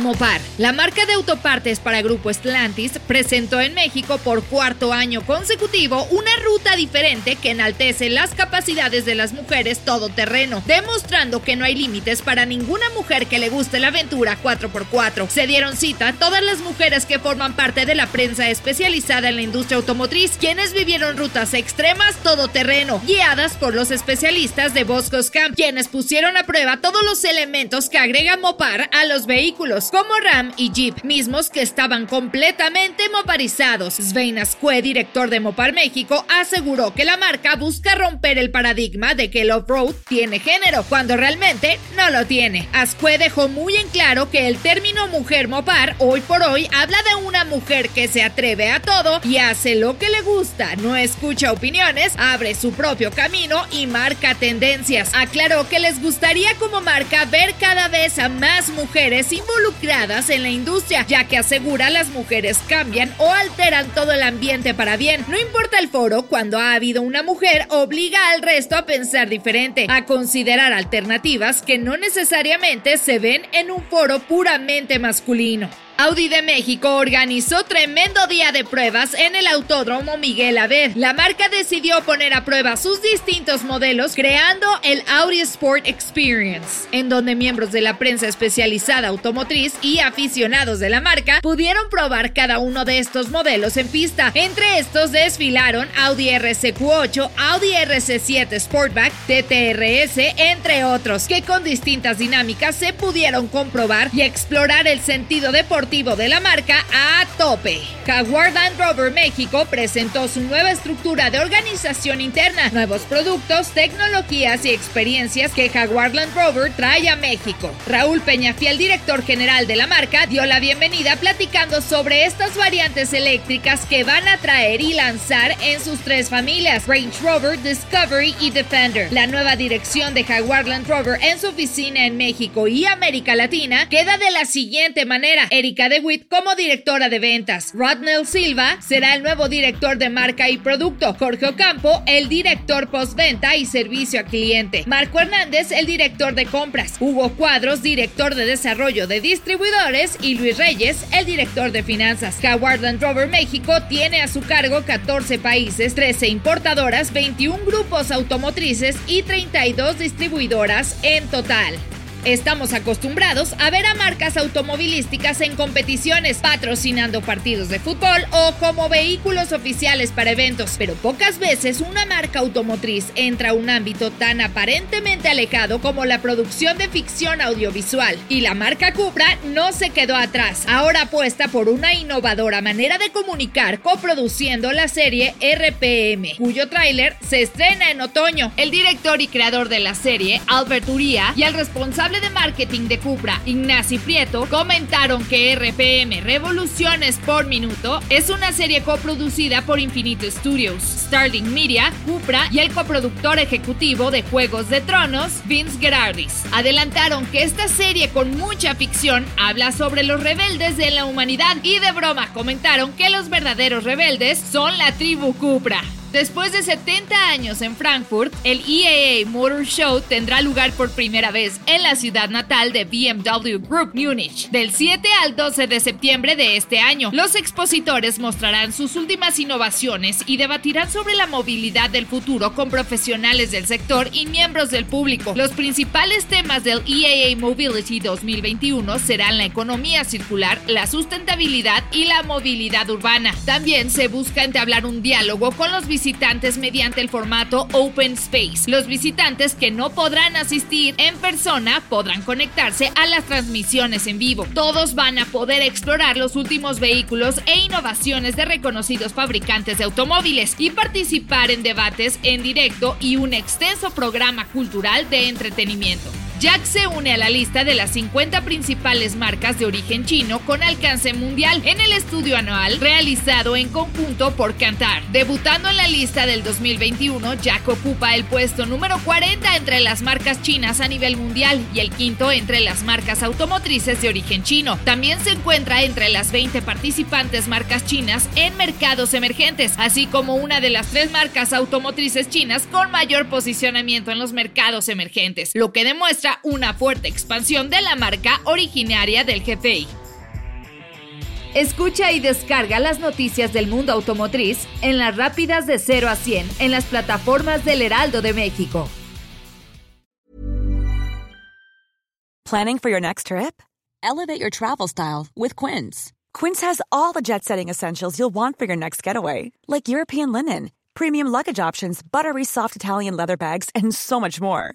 Mopar, la marca de autopartes para Grupo Stellantis, presentó en México por cuarto año consecutivo una ruta diferente que enaltece las capacidades de las mujeres todoterreno, demostrando que no hay límites para ninguna mujer que le guste la aventura 4x4. Se dieron cita todas las mujeres que forman parte de la prensa especializada en la industria automotriz, quienes vivieron rutas extremas todoterreno, guiadas por los especialistas de Boscos Camp, quienes pusieron a prueba todos los elementos que agrega Mopar a los vehículos como Ram y Jeep, mismos que estaban completamente moparizados. Svein Ascue, director de Mopar México, aseguró que la marca busca romper el paradigma de que el off-road tiene género, cuando realmente no lo tiene. Ascue dejó muy en claro que el término mujer mopar hoy por hoy habla de una mujer que se atreve a todo y hace lo que le gusta, no escucha opiniones, abre su propio camino y marca tendencias. Aclaró que les gustaría como marca ver cada vez a más mujeres involucradas en la industria, ya que asegura las mujeres cambian o alteran todo el ambiente para bien. No importa el foro, cuando ha habido una mujer, obliga al resto a pensar diferente, a considerar alternativas que no necesariamente se ven en un foro puramente masculino. Audi de México organizó tremendo día de pruebas en el Autódromo Miguel Abed. La marca decidió poner a prueba sus distintos modelos creando el Audi Sport Experience, en donde miembros de la prensa especializada automotriz y aficionados de la marca pudieron probar cada uno de estos modelos en pista. Entre estos desfilaron Audi RSQ8, Audi RC7 Sportback, TTRS, entre otros, que con distintas dinámicas se pudieron comprobar y explorar el sentido deportivo de la marca a tope. Jaguar Land Rover México presentó su nueva estructura de organización interna, nuevos productos, tecnologías y experiencias que Jaguar Land Rover trae a México. Raúl Peñafiel, director general de la marca, dio la bienvenida platicando sobre estas variantes eléctricas que van a traer y lanzar en sus tres familias, Range Rover, Discovery y Defender. La nueva dirección de Jaguar Land Rover en su oficina en México y América Latina queda de la siguiente manera. Erika DeWitt como directora de ventas. Rodnell Silva será el nuevo director de marca y producto. Jorge Ocampo, el director postventa y servicio a cliente. Marco Hernández, el director de compras. Hugo Cuadros, director de desarrollo de distribuidores. Y Luis Reyes, el director de finanzas. Howard Land Rover México tiene a su cargo 14 países, 13 importadoras, 21 grupos automotrices y 32 distribuidoras en total. Estamos acostumbrados a ver a marcas automovilísticas en competiciones, patrocinando partidos de fútbol o como vehículos oficiales para eventos, pero pocas veces una marca automotriz entra a un ámbito tan aparentemente alejado como la producción de ficción audiovisual. Y la marca Cupra no se quedó atrás. Ahora apuesta por una innovadora manera de comunicar coproduciendo la serie RPM, cuyo tráiler se estrena en otoño. El director y creador de la serie, Albert Uría, y el responsable de marketing de Cupra, Ignacy Prieto, comentaron que RPM Revoluciones por Minuto es una serie coproducida por Infinito Studios, Starling Media, Cupra y el coproductor ejecutivo de Juegos de Tronos, Vince Gerardis. Adelantaron que esta serie con mucha ficción habla sobre los rebeldes de la humanidad y de broma comentaron que los verdaderos rebeldes son la tribu Cupra. Después de 70 años en Frankfurt, el EAA Motor Show tendrá lugar por primera vez en la ciudad natal de BMW Group Munich, del 7 al 12 de septiembre de este año. Los expositores mostrarán sus últimas innovaciones y debatirán sobre la movilidad del futuro con profesionales del sector y miembros del público. Los principales temas del EAA Mobility 2021 serán la economía circular, la sustentabilidad y la movilidad urbana. También se busca entablar un diálogo con los visitantes visitantes mediante el formato Open Space. Los visitantes que no podrán asistir en persona podrán conectarse a las transmisiones en vivo. Todos van a poder explorar los últimos vehículos e innovaciones de reconocidos fabricantes de automóviles y participar en debates en directo y un extenso programa cultural de entretenimiento. Jack se une a la lista de las 50 principales marcas de origen chino con alcance mundial en el estudio anual realizado en conjunto por Kantar. Debutando en la lista del 2021, Jack ocupa el puesto número 40 entre las marcas chinas a nivel mundial y el quinto entre las marcas automotrices de origen chino. También se encuentra entre las 20 participantes marcas chinas en mercados emergentes, así como una de las tres marcas automotrices chinas con mayor posicionamiento en los mercados emergentes, lo que demuestra una fuerte expansión de la marca originaria del GPI. Escucha y descarga las noticias del mundo automotriz en las rápidas de 0 a 100 en las plataformas del Heraldo de México. Planning for your next trip? Elevate your travel style with Quince. Quince has all the jet setting essentials you'll want for your next getaway, like European linen, premium luggage options, buttery soft Italian leather bags, and so much more.